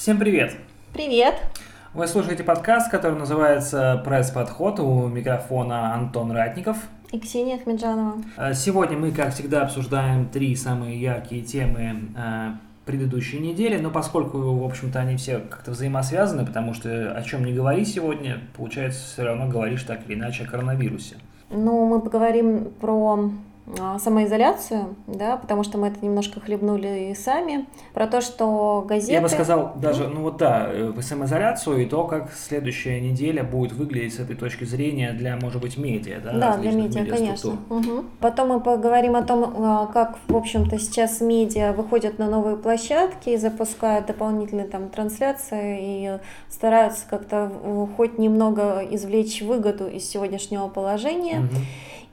Всем привет! Привет! Вы слушаете подкаст, который называется «Пресс-подход». У микрофона Антон Ратников. И Ксения Ахмеджанова. Э, сегодня мы, как всегда, обсуждаем три самые яркие темы э, предыдущей недели, но поскольку, в общем-то, они все как-то взаимосвязаны, потому что о чем не говори сегодня, получается, все равно говоришь так или иначе о коронавирусе. Ну, мы поговорим про самоизоляцию, да, потому что мы это немножко хлебнули и сами, про то, что газеты... Я бы сказал даже, ну вот да, э, самоизоляцию и то, как следующая неделя будет выглядеть с этой точки зрения для, может быть, медиа, да? Да, для медиа, конечно. Угу. Потом мы поговорим о том, а, как, в общем-то, сейчас медиа выходят на новые площадки и запускают дополнительные там трансляции и стараются как-то хоть немного извлечь выгоду из сегодняшнего положения. Угу.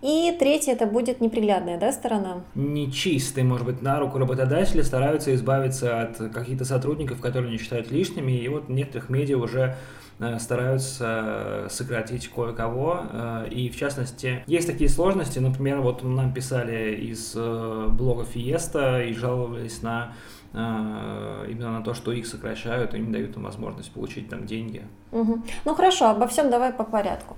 И третье, это будет неприглядная да, сторона. Нечистый, может быть, на руку работодатели стараются избавиться от каких-то сотрудников, которые они считают лишними, и вот некоторых медиа уже э, стараются сократить кое-кого. Э, и в частности, есть такие сложности. Например, вот нам писали из э, блога Фиеста и жаловались на именно на то, что их сокращают и не дают им возможность получить там деньги. Угу. Ну хорошо, обо всем давай по порядку.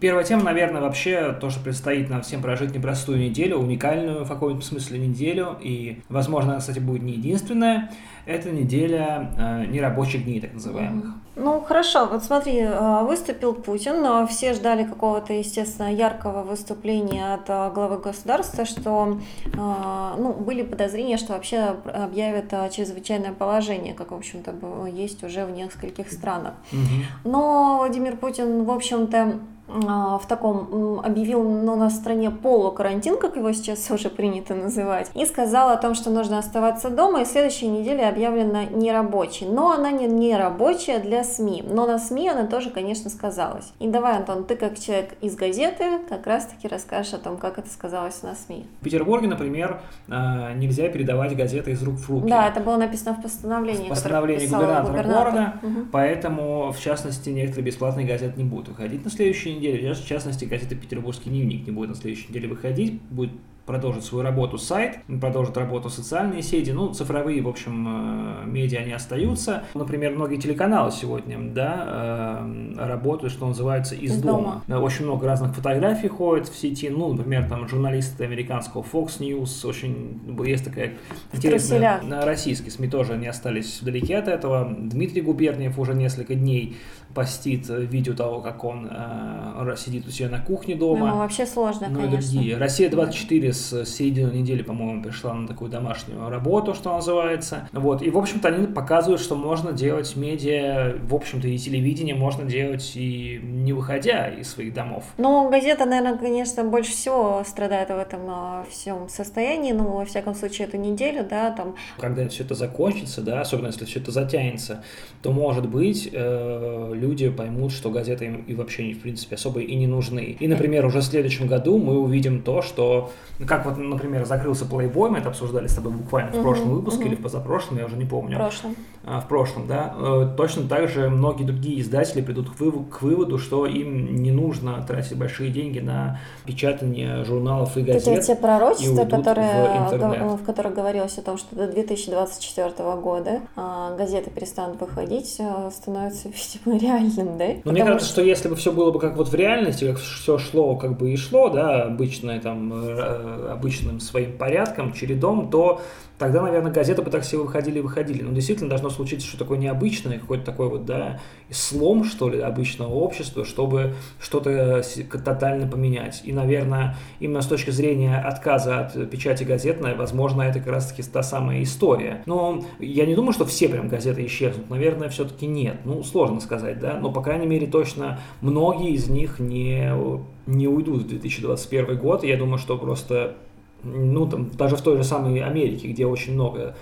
Первая тема, наверное, вообще то, что предстоит нам всем прожить непростую неделю, уникальную в каком-то смысле неделю, и, возможно, она, кстати, будет не единственная. Это неделя э, нерабочих дней, так называемых. Ну, хорошо, вот смотри, э, выступил Путин, но все ждали какого-то, естественно, яркого выступления от э, главы государства, что, э, ну, были подозрения, что вообще объявят чрезвычайное положение, как, в общем-то, есть уже в нескольких странах. Угу. Но Владимир Путин, в общем-то, в таком объявил ну, на стране полукарантин, как его сейчас уже принято называть, и сказал о том, что нужно оставаться дома, и следующей неделе объявлена нерабочей. Но она не нерабочая для СМИ, но на СМИ она тоже, конечно, сказалась. И давай, Антон, ты как человек из газеты как раз-таки расскажешь о том, как это сказалось на СМИ. В Петербурге, например, а, нельзя передавать газеты из рук в руки. Да, это было написано в постановлении. В постановлении губернатора, губернатора города, угу. поэтому, в частности, некоторые бесплатные газеты не будут выходить на следующей неделе. В частности, газета «Петербургский дневник» не будет на следующей неделе выходить, будет продолжит свою работу сайт, продолжит работу социальные сети, ну, цифровые, в общем, э, медиа, они остаются. Например, многие телеканалы сегодня, да, э, работают, что называется, из, из дома. дома. Очень много разных фотографий ходит в сети, ну, например, там журналисты американского Fox News, очень, есть такая интересная, российские СМИ тоже не остались вдалеке от этого. Дмитрий Губерниев уже несколько дней постит видео того, как он э, сидит у себя на кухне дома. Ну, вообще сложно, ну, конечно. и другие. Россия 24 с середины недели, по-моему, пришла на такую домашнюю работу, что называется. Вот. И, в общем-то, они показывают, что можно делать медиа, в общем-то, и телевидение можно делать и не выходя из своих домов. Ну, газета, наверное, конечно, больше всего страдает в этом а, всем состоянии, ну, во всяком случае, эту неделю, да, там. Когда все это закончится, да, особенно если все это затянется, то, может быть, э, люди поймут, что газеты им и вообще, в принципе, особо и не нужны. И, например, уже в следующем году мы увидим то, что, как вот, например, закрылся Playboy, мы это обсуждали с тобой буквально в прошлом выпуске или в позапрошлом, я уже не помню. В прошлом. А, в прошлом, да. Э, точно так же многие другие издатели придут к, выводу, к выводу, что им не нужно тратить большие деньги на печатание журналов и газет. Это те пророчества, которые, в, в которых говорилось о том, что до 2024 года а, газеты перестанут выходить, э, становится, видимо, реальным, да? Но мне кажется, что... что если бы все было бы как вот в реальности, как все шло, как бы и шло, да, обычное там, э, обычным своим порядком, чередом, то тогда, наверное, газеты бы так все выходили и выходили. Но действительно должно случиться что такое необычное, какой-то такой вот, да, слом, что ли, обычного общества, чтобы что-то тотально поменять. И, наверное, именно с точки зрения отказа от печати газетной, возможно, это как раз-таки та самая история. Но я не думаю, что все прям газеты исчезнут. Наверное, все-таки нет. Ну, сложно сказать, да. Но, по крайней мере, точно многие из них не, не уйдут в 2021 год. Я думаю, что просто ну, там, даже в той же самой Америке, где очень много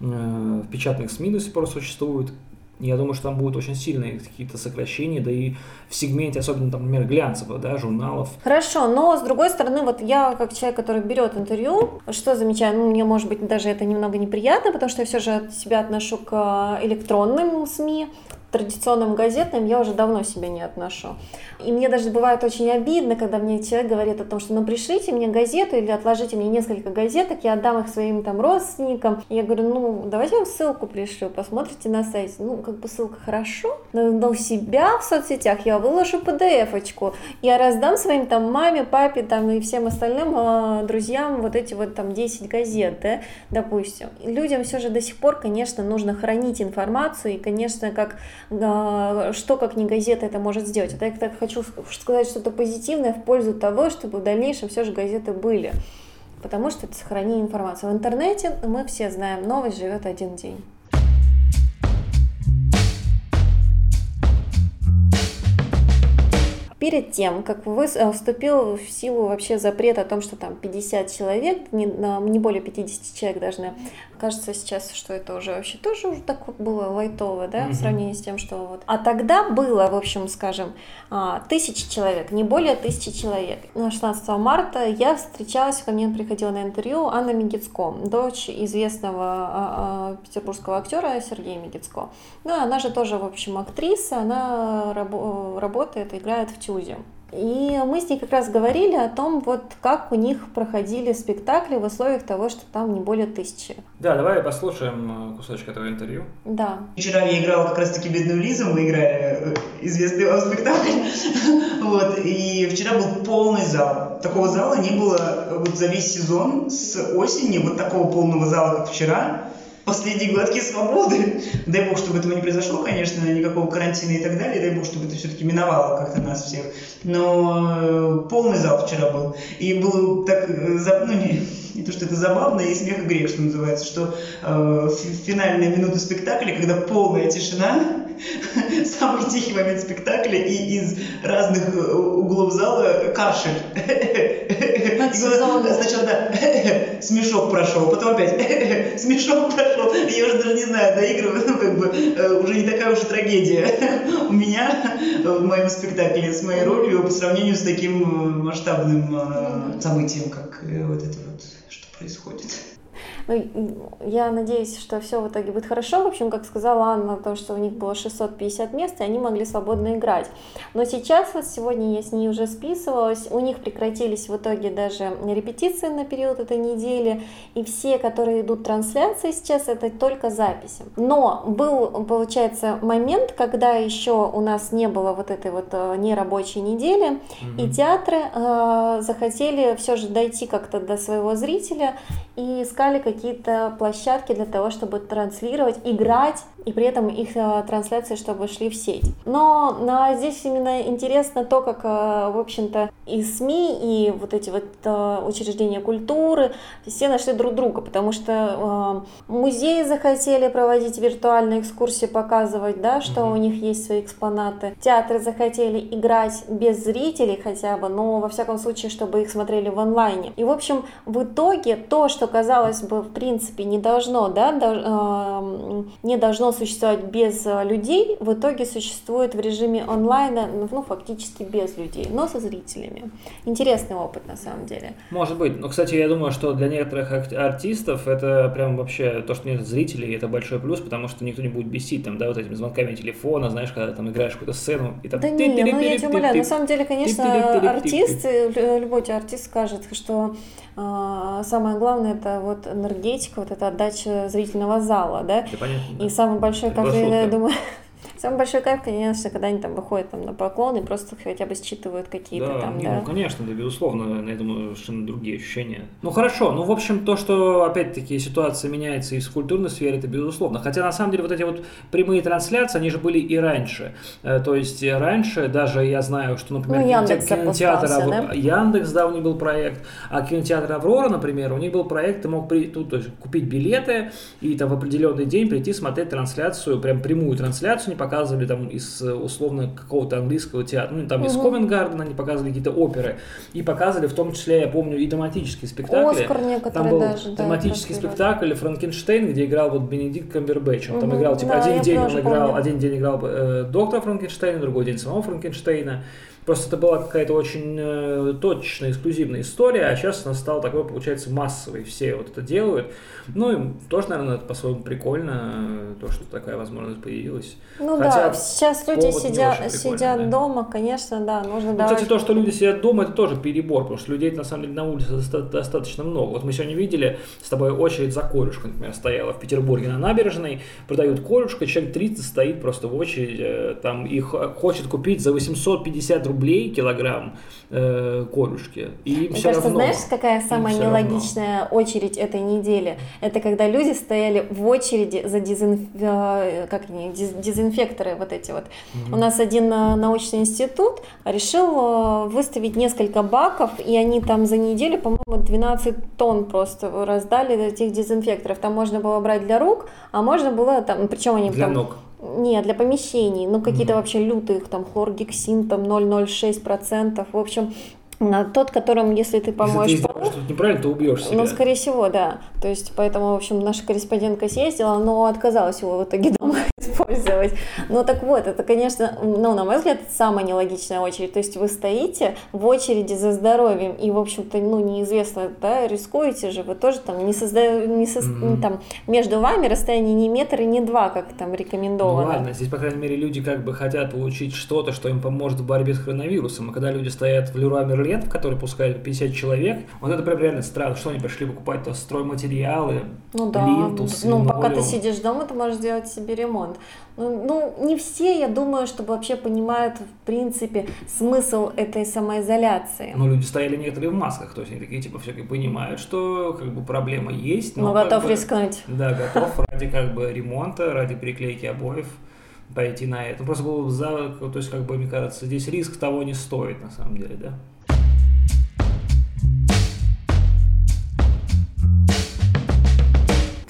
э, печатных СМИ до сих пор существует, я думаю, что там будут очень сильные какие-то сокращения, да и в сегменте, особенно, там, например, глянцевых, да, журналов. Хорошо, но с другой стороны, вот я как человек, который берет интервью, что замечаю, ну, мне, может быть, даже это немного неприятно, потому что я все же себя отношу к э, электронным СМИ, традиционным газетным я уже давно себя не отношу. И мне даже бывает очень обидно, когда мне человек говорит о том, что ну пришлите мне газету или отложите мне несколько газеток, я отдам их своим там родственникам. И я говорю, ну давайте я вам ссылку пришлю, посмотрите на сайте. Ну, как бы ссылка хорошо, но, у себя в соцсетях я выложу PDF-очку, я раздам своим там маме, папе там и всем остальным э, друзьям вот эти вот там 10 газет, да, допустим. Людям все же до сих пор, конечно, нужно хранить информацию, и, конечно, как что как не газета это может сделать. Это я так хочу сказать что-то позитивное в пользу того, чтобы в дальнейшем все же газеты были. Потому что это сохранение информации. В интернете мы все знаем, новость живет один день. перед тем, как вы э, вступил в силу вообще запрет о том, что там 50 человек, не, не более 50 человек должны, кажется сейчас, что это уже вообще тоже уже так вот было лайтово, да, mm-hmm. в сравнении с тем, что вот. А тогда было, в общем, скажем, а, тысячи человек, не более тысячи человек. 16 марта я встречалась, ко мне приходила на интервью Анна Мегицко, дочь известного а, а, петербургского актера Сергея Мегицко. Ну, она же тоже, в общем, актриса, она раб- работает, играет в Тюзе. И мы с ней как раз говорили о том, вот как у них проходили спектакли в условиях того, что там не более тысячи. Да, давай послушаем э, кусочек этого интервью. Да. Вчера я играла как раз-таки «Бедную Лизу», мы играли э, известный вам спектакль. вот, и вчера был полный зал. Такого зала не было э, вот за весь сезон с осени, вот такого полного зала, как вчера последние глотки свободы. Дай бог, чтобы этого не произошло, конечно, никакого карантина и так далее. Дай бог, чтобы это все-таки миновало как-то нас всех. Но э, полный зал вчера был. И было так, э, ну не, не то, что это забавно, и смех и грех, что называется, что э, финальные минуты спектакля, когда полная тишина, самый тихий момент спектакля, и из разных э, углов зала кашель. Сначала, да, смешок прошел, потом опять смешок прошел. Я уже даже не знаю, доигрываю, ну, как бы, э, уже не такая уж и трагедия у меня в моем спектакле с моей ролью по сравнению с таким э, масштабным событием, как вот это вот, что происходит. Ну, я надеюсь, что все в итоге будет хорошо. В общем, как сказала Анна, то, что у них было 650 мест, и они могли свободно играть. Но сейчас, вот сегодня я с ней уже списывалась, у них прекратились в итоге даже репетиции на период этой недели, и все, которые идут трансляции сейчас, это только записи. Но был, получается, момент, когда еще у нас не было вот этой вот э, нерабочей недели, mm-hmm. и театры э, захотели все же дойти как-то до своего зрителя и искали какие-то площадки для того, чтобы транслировать, играть, и при этом их э, трансляции, чтобы шли в сеть. Но, но здесь именно интересно то, как, э, в общем-то, и СМИ, и вот эти вот э, учреждения культуры, все нашли друг друга, потому что музеи захотели проводить виртуальные экскурсии, показывать, да, что mm-hmm. у них есть свои экспонаты. Театры захотели играть без зрителей хотя бы, но во всяком случае, чтобы их смотрели в онлайне. И, в общем, в итоге то, что казалось бы, в принципе, не должно, да, не должно существовать без э, людей, в итоге существует в режиме онлайна, ну, ну, фактически без людей, но со зрителями. Интересный опыт, на самом деле. Может быть. Но, кстати, я думаю, что для некоторых артистов это прям вообще то, что нет зрителей, это большой плюс, потому что никто не будет бесить там, да, вот этими звонками телефона, знаешь, когда там играешь какую-то сцену и там... Да не, ну я тебя умоляю, на самом деле, конечно, артист, любой артист скажет, что самое главное это вот энергетика, вот эта отдача зрительного зала, да. да понятно, и самый большой, как я думаю, Самый большой кайф, конечно, когда они там выходят там, на поклон и просто хотя бы считывают какие-то да, там, не, да. Ну, конечно, да, безусловно, я думаю, совершенно другие ощущения. Ну, хорошо, ну, в общем, то, что, опять-таки, ситуация меняется и в культурной сфере, это безусловно. Хотя, на самом деле, вот эти вот прямые трансляции, они же были и раньше. Э, то есть, раньше даже я знаю, что, например, ну, Яндекс кинотеатр, да? Яндекс, да, у них был проект, а кинотеатр Аврора, например, у них был проект, ты мог при, тут, то есть, купить билеты и там в определенный день прийти смотреть трансляцию, прям прямую трансляцию, не пока показывали там из э, условно какого-то английского театра, ну там из Ковенгардена они показывали какие-то оперы и показывали в том числе, я помню, и тематические спектакли. Оскар некоторые там был даже, тематический да, спектакль Франкенштейн, где играл вот Бенедикт Камбербэтч. Он угу. там играл, типа, да, один день он играл, помню. один день играл э, доктора Франкенштейна, другой день самого Франкенштейна. Просто это была какая-то очень э, точечная, эксклюзивная история, а сейчас она стала такой, получается, массовой. Все вот это делают. Ну, и тоже, наверное, это по-своему прикольно, то, что такая возможность появилась. Ну Хотя да, сейчас люди не сидят, сидят да. дома, конечно, да, нужно Ну, давать. кстати, то, что люди сидят дома, это тоже перебор, потому что людей на самом деле на улице доста- достаточно много. Вот мы сегодня видели с тобой очередь за корюшкой, например, стояла в Петербурге на набережной, продают корюшку, человек 30 стоит просто в очереди, э, там их э, хочет купить за 850 рублей килограмм э, корюшки, и Мне все кажется, равно. знаешь, какая самая всё равно. нелогичная очередь этой недели? Это когда люди стояли в очереди за дезинф... э, как они, дез- дезинфекторы вот эти вот. У нас один э, научный институт решил э, выставить несколько баков, и они там за неделю, по-моему, 12 тонн просто раздали этих дезинфекторов. Там можно было брать для рук, а можно было там, причем они Для там... ног. Нет, для помещений. Ну, какие-то Мгм. вообще лютые, там хлоргексин, там 0,06%. В общем, на тот, которым, если ты Если помоешь ты полы, что-то неправильно, то убьешь себя. ну, скорее всего, да. То есть, поэтому, в общем, наша корреспондентка съездила, но отказалась его в итоге дома использовать. Ну, так вот, это, конечно, ну, на мой взгляд, самая нелогичная очередь. То есть, вы стоите в очереди за здоровьем, и, в общем-то, ну, неизвестно, да, рискуете же, вы тоже там не создаете, не сос- Мгм. там, между вами расстояние не метр и не два, как там Ну рекомендовано. ладно, здесь, по крайней мере, люди как бы хотят получить что-то, что им поможет в борьбе с коронавирусом. А когда люди стоят в Леруа Мерлен, в который пускают 50 человек, вот это прям реально странно. Что они пришли покупать-то стройматериалы, Ну да, плинтус, ну пока ты линолеум? сидишь дома, ты можешь сделать себе ремонт. Ну, ну, не все, я думаю, что вообще понимают, в принципе, смысл этой самоизоляции. Ну, люди стояли некоторые в масках, то есть они такие, типа, все-таки понимают, что как бы проблема есть, но Но готов бы- рискнуть. Да, готов ради как бы ремонта, ради приклейки обоев пойти на это. Просто был за, то есть, как бы, мне кажется, здесь риск того не стоит, на самом деле, да.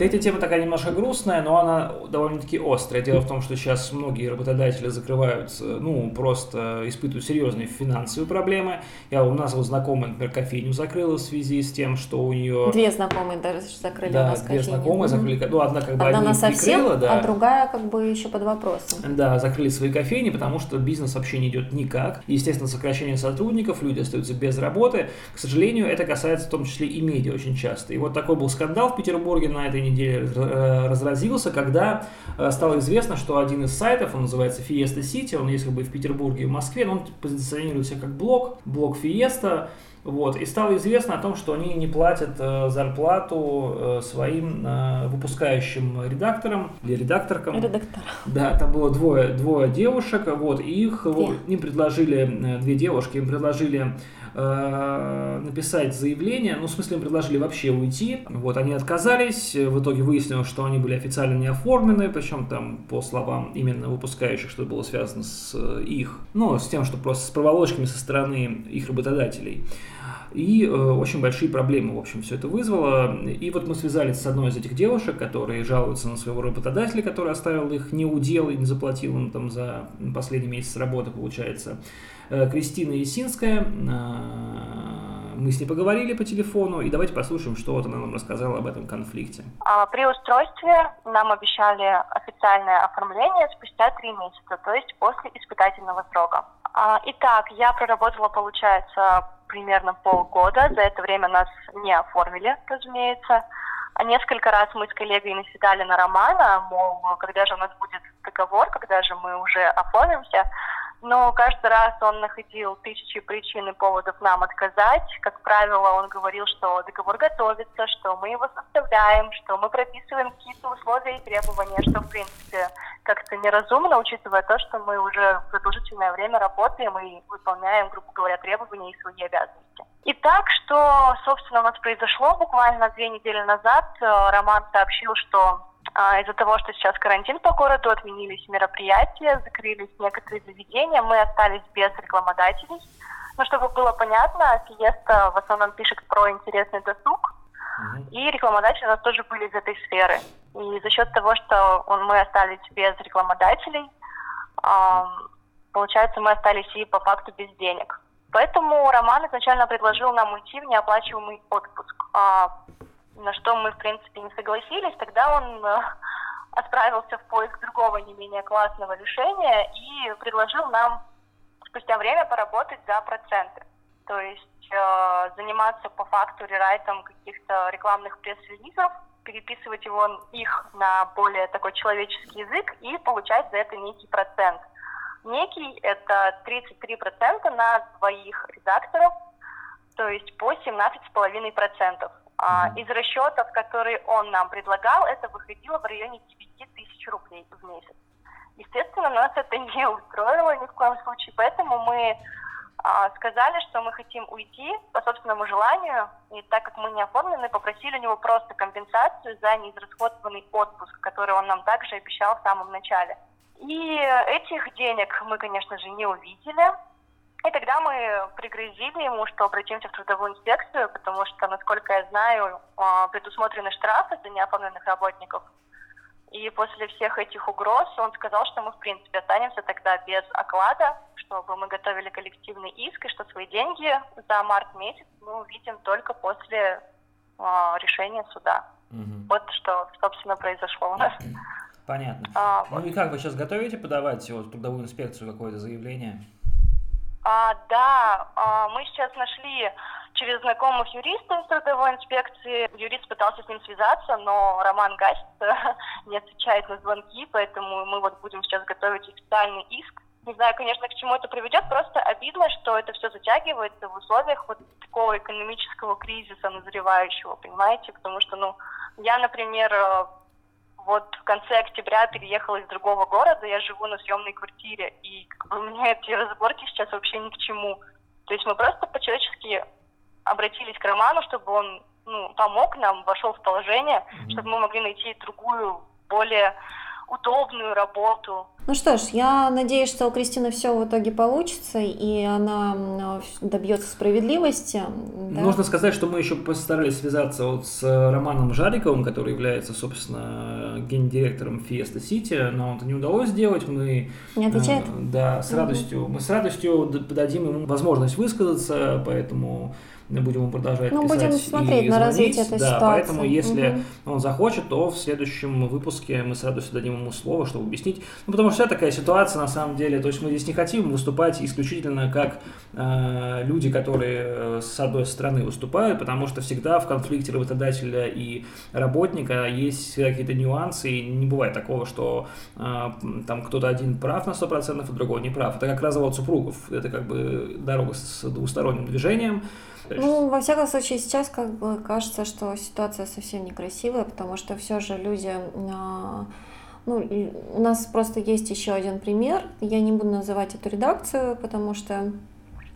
Третья тема такая немножко грустная, но она довольно-таки острая. Дело в том, что сейчас многие работодатели закрываются, ну, просто испытывают серьезные финансовые проблемы. Я, у нас вот знакомая, например, кофейню закрыла в связи с тем, что у нее... Две знакомые даже закрыли у Да, нас две кофейни. знакомые закрыли, ну, одна как бы Одна одни на совсем, прикрыла, да. а другая как бы еще под вопросом. Да, закрыли свои кофейни, потому что бизнес вообще не идет никак. Естественно, сокращение сотрудников, люди остаются без работы. К сожалению, это касается в том числе и медиа очень часто. И вот такой был скандал в Петербурге на этой неделе э, разразился, когда э, стало известно, что один из сайтов, он называется Fiesta City, он есть как бы в Петербурге и в Москве, но он позиционирует себя как блог, блог Fiesta, вот, и стало известно о том, что они не платят э, зарплату э, своим э, выпускающим редакторам или редакторкам. Редактор. Да, там было двое, двое девушек, вот, и их, вот, им предложили, э, две девушки, им предложили э, написать заявление, ну, в смысле, им предложили вообще уйти, вот, они отказались, э, в итоге выяснилось, что они были официально не оформлены, причем там, по словам именно выпускающих, что было связано с э, их, ну, с тем, что просто с проволочками со стороны их работодателей. И э, очень большие проблемы, в общем, все это вызвало. И вот мы связались с одной из этих девушек, которые жалуются на своего работодателя, который оставил их не удел и не заплатил им там за последний месяц работы, получается. Э, Кристина Есинская. Э, Мы с ней поговорили по телефону, и давайте послушаем, что вот она нам рассказала об этом конфликте. А, При устройстве нам обещали официальное оформление спустя три месяца, то есть после испытательного срока. А, Итак, я проработала, получается, примерно полгода. За это время нас не оформили, разумеется. А Несколько раз мы с коллегой наседали на Романа, мол, когда же у нас будет договор, когда же мы уже оформимся. Но каждый раз он находил тысячи причин и поводов нам отказать. Как правило, он говорил, что договор готовится, что мы его составляем, что мы прописываем какие-то условия и требования, что, в принципе, как-то неразумно, учитывая то, что мы уже продолжительное время работаем и выполняем, грубо говоря, требования и свои обязанности. Итак, что, собственно, у нас произошло буквально две недели назад. Э, Роман сообщил, что из-за того, что сейчас карантин по городу, отменились мероприятия, закрылись некоторые заведения, мы остались без рекламодателей. Но чтобы было понятно, Фиеста в основном пишет про интересный досуг, и рекламодатели у нас тоже были из этой сферы. И за счет того, что мы остались без рекламодателей, ам, получается, мы остались и по факту без денег. Поэтому Роман изначально предложил нам уйти в неоплачиваемый отпуск, а, на что мы, в принципе, не согласились. Тогда он э, отправился в поиск другого не менее классного решения и предложил нам спустя время поработать за проценты. То есть э, заниматься по факту рерайтом каких-то рекламных пресс-релизов, переписывать его, их на более такой человеческий язык и получать за это некий процент. Некий – это 33% на двоих редакторов, то есть по 17,5%. А, из расчетов, которые он нам предлагал, это выходило в районе 9 тысяч рублей в месяц. Естественно, нас это не устроило ни в коем случае, поэтому мы а, сказали, что мы хотим уйти по собственному желанию, и так как мы не оформлены, попросили у него просто компенсацию за неизрасходованный отпуск, который он нам также обещал в самом начале. И этих денег мы, конечно же, не увидели, и тогда мы пригрозили ему, что обратимся в трудовую инспекцию, потому что, насколько я знаю, а, предусмотрены штрафы за неоформленных работников. И после всех этих угроз он сказал, что мы, в принципе, останемся тогда без оклада, чтобы мы готовили коллективный иск, и что свои деньги за март месяц мы увидим только после э, решения суда. Угу. Вот что, собственно, произошло у нас. Понятно. А, ну вот. и как вы сейчас готовите подавать вот, в трудовую инспекцию какое-то заявление? А, да, а, мы сейчас нашли через знакомых юристов трудовой инспекции. Юрист пытался с ним связаться, но Роман гасит, не отвечает на звонки, поэтому мы вот будем сейчас готовить официальный иск. Не знаю, конечно, к чему это приведет, просто обидно, что это все затягивается в условиях вот такого экономического кризиса назревающего, понимаете, потому что, ну, я, например, вот в конце октября переехала из другого города, я живу на съемной квартире, и как бы, мне эти разборки сейчас вообще ни к чему. То есть мы просто по-человечески обратились к Роману, чтобы он ну, помог нам, вошел в положение, mm-hmm. чтобы мы могли найти другую, более удобную работу. Ну что ж, я надеюсь, что у Кристины все в итоге получится, и она добьется справедливости. Да? Нужно сказать, что мы еще постарались связаться вот с Романом Жариковым, который является, собственно, гендиректором Fiesta City, но это не удалось сделать. Мы, не отвечает? Э, да, с радостью. Мы с радостью дадим ему возможность высказаться, поэтому будем ему продолжать ну, писать будем смотреть и на развитие этой да, ситуации. Поэтому, если угу. он захочет, то в следующем выпуске мы с радостью дадим ему слово, чтобы объяснить. Ну, потому что вся такая ситуация на самом деле. То есть мы здесь не хотим выступать исключительно как э, люди, которые э, с одной стороны выступают, потому что всегда в конфликте работодателя и работника есть какие-то нюансы, и не бывает такого, что э, там кто-то один прав на 100%, а другой не прав. Это как развод супругов. Это как бы дорога с двусторонним движением. Ну, во всяком случае, сейчас как бы кажется, что ситуация совсем некрасивая, потому что все же люди... А, ну, у нас просто есть еще один пример. Я не буду называть эту редакцию, потому что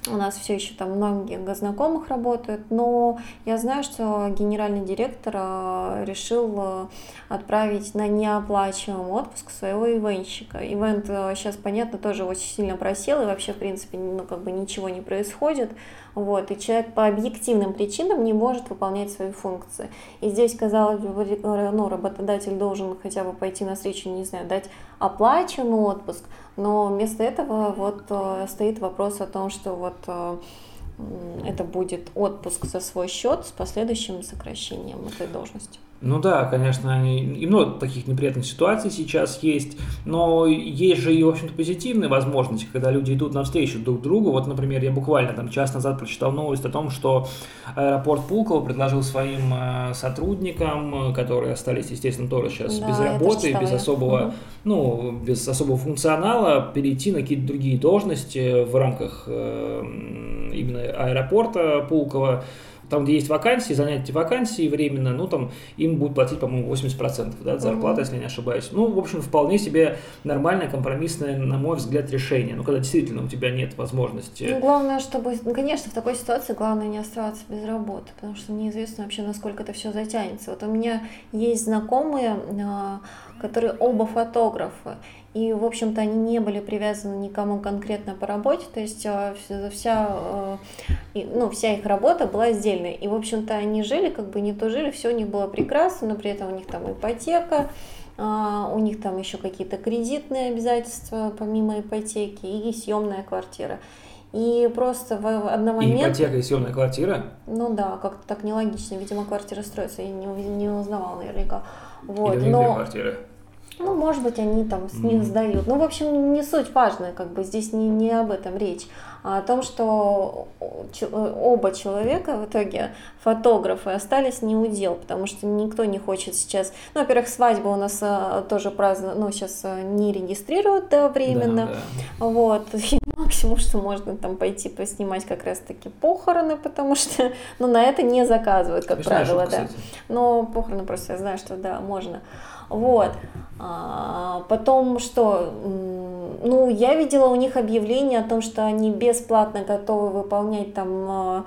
у нас все еще там многие знакомых работают, но я знаю, что генеральный директор а, решил а, отправить на неоплачиваемый отпуск своего ивенщика. Ивент сейчас, понятно, тоже очень сильно просел, и вообще, в принципе, ну, как бы ничего не происходит. Вот, и человек по объективным причинам не может выполнять свои функции. И здесь, казалось бы, ну, работодатель должен хотя бы пойти на встречу, не знаю, дать оплаченный отпуск, но вместо этого вот э, стоит вопрос о том, что вот э, это будет отпуск за свой счет с последующим сокращением этой должности. Ну да, конечно, и много таких неприятных ситуаций сейчас есть, но есть же и, в общем-то, позитивные возможности, когда люди идут навстречу друг другу. Вот, например, я буквально там час назад прочитал новость о том, что аэропорт Пулково предложил своим э, сотрудникам, которые остались, естественно, тоже сейчас да, без работы, без особого, угу. ну, без особого функционала, перейти на какие-то другие должности в рамках э, именно аэропорта Пулково там, где есть вакансии, занять эти вакансии временно, ну, там, им будут платить, по-моему, 80% да, от зарплаты, mm-hmm. если не ошибаюсь. Ну, в общем, вполне себе нормальное, компромиссное, на мой взгляд, решение. Ну, когда действительно у тебя нет возможности... Ну, главное, чтобы, ну, конечно, в такой ситуации главное не оставаться без работы, потому что неизвестно вообще, насколько это все затянется. Вот у меня есть знакомые, а, которые оба фотографы, и, в общем-то, они не были привязаны никому конкретно по работе, то есть э, вся, э, ну, вся их работа была сдельной. И, в общем-то, они жили, как бы не то жили, все у них было прекрасно, но при этом у них там ипотека, а, у них там еще какие-то кредитные обязательства помимо ипотеки и съемная квартира. И просто в одномоментно... И ипотека и съемная квартира? Ну да, как-то так нелогично. Видимо, квартира строится, я не, не узнавала наверняка. Вот, Или но... квартиры? Ну, может быть, они там с них Мгм. сдают. Ну, в общем, не суть важная, как бы здесь не, не об этом речь, а о том, что ч- оба человека в итоге, фотографы, остались не у дел, потому что никто не хочет сейчас... Ну, во-первых, свадьбу у нас а, тоже празднуют, ну, сейчас а, не регистрируют да, временно. Да, да. Вот, максимум, что можно там пойти поснимать как раз-таки похороны, потому что, ну, на это не заказывают, как Смешная правило, шутка, да. кстати. Но похороны просто я знаю, что да, можно. Вот. А, потом что? Ну, я видела у них объявление о том, что они бесплатно готовы выполнять там а,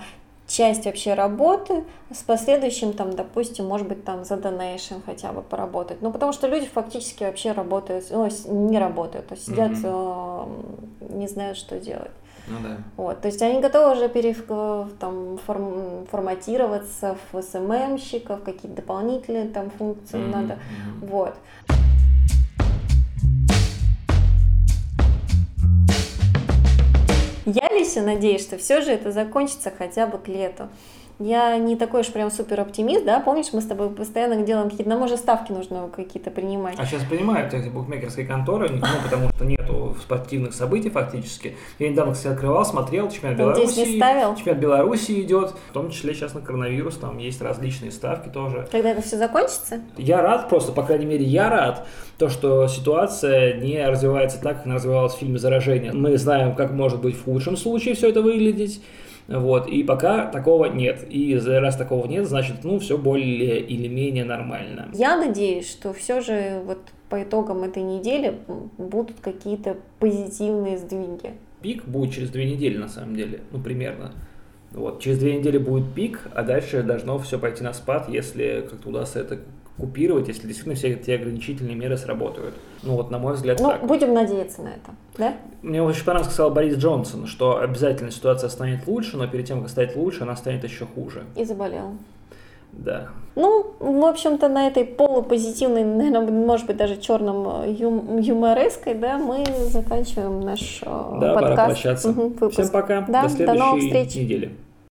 часть вообще работы с последующим там, допустим, может быть, там за донейшн хотя бы поработать. Ну, потому что люди фактически вообще работают, ну, не работают, то есть сидят, а, не знают, что делать. Ну да. Вот, то есть они готовы уже пере, там, форм- форматироваться в СММщиков, какие-то дополнительные там функции Мгм, надо. мгм. Вот. Надеюсь, что все же это закончится хотя бы к лету. Я не такой уж прям супер оптимист, да? Помнишь, мы с тобой постоянно делаем какие-то, нам уже ставки нужно какие-то принимать. А сейчас понимают эти букмекерские конторы, ну, потому что нету спортивных событий фактически. Я недавно, кстати, открывал, смотрел, чемпионат не Беларуси. ставил? Чемпионат Беларуси идет, в том числе сейчас на коронавирус, там есть различные ставки тоже. Когда это все закончится? Я рад просто, по крайней мере, я рад, то, что ситуация не развивается так, как она развивалась в фильме «Заражение». Мы знаем, как может быть в худшем случае все это выглядеть. Вот, и пока такого нет. И за- раз такого нет, значит, ну, все более или менее нормально. Я надеюсь, что все же вот по итогам этой недели будут какие-то позитивные сдвиги. Пик будет через две недели, на самом деле, ну, примерно. Вот, через две недели будет пик, а дальше должно все пойти на спад, если как-то удастся это купировать, если действительно все эти ограничительные меры сработают. Ну, вот, на мой взгляд, Ну, так. будем надеяться на это, да? Мне очень понравилось, сказал Борис Джонсон, что обязательно ситуация станет лучше, но перед тем, как стать лучше, она станет еще хуже. И заболел. Да. Ну, в общем-то, на этой полупозитивной, наверное, может быть, даже черном э, юм- юмореской, да, мы заканчиваем наш э, Да, пора подкаст. прощаться. Выпуск. Всем пока. Да, До до новых следующей встреч. недели.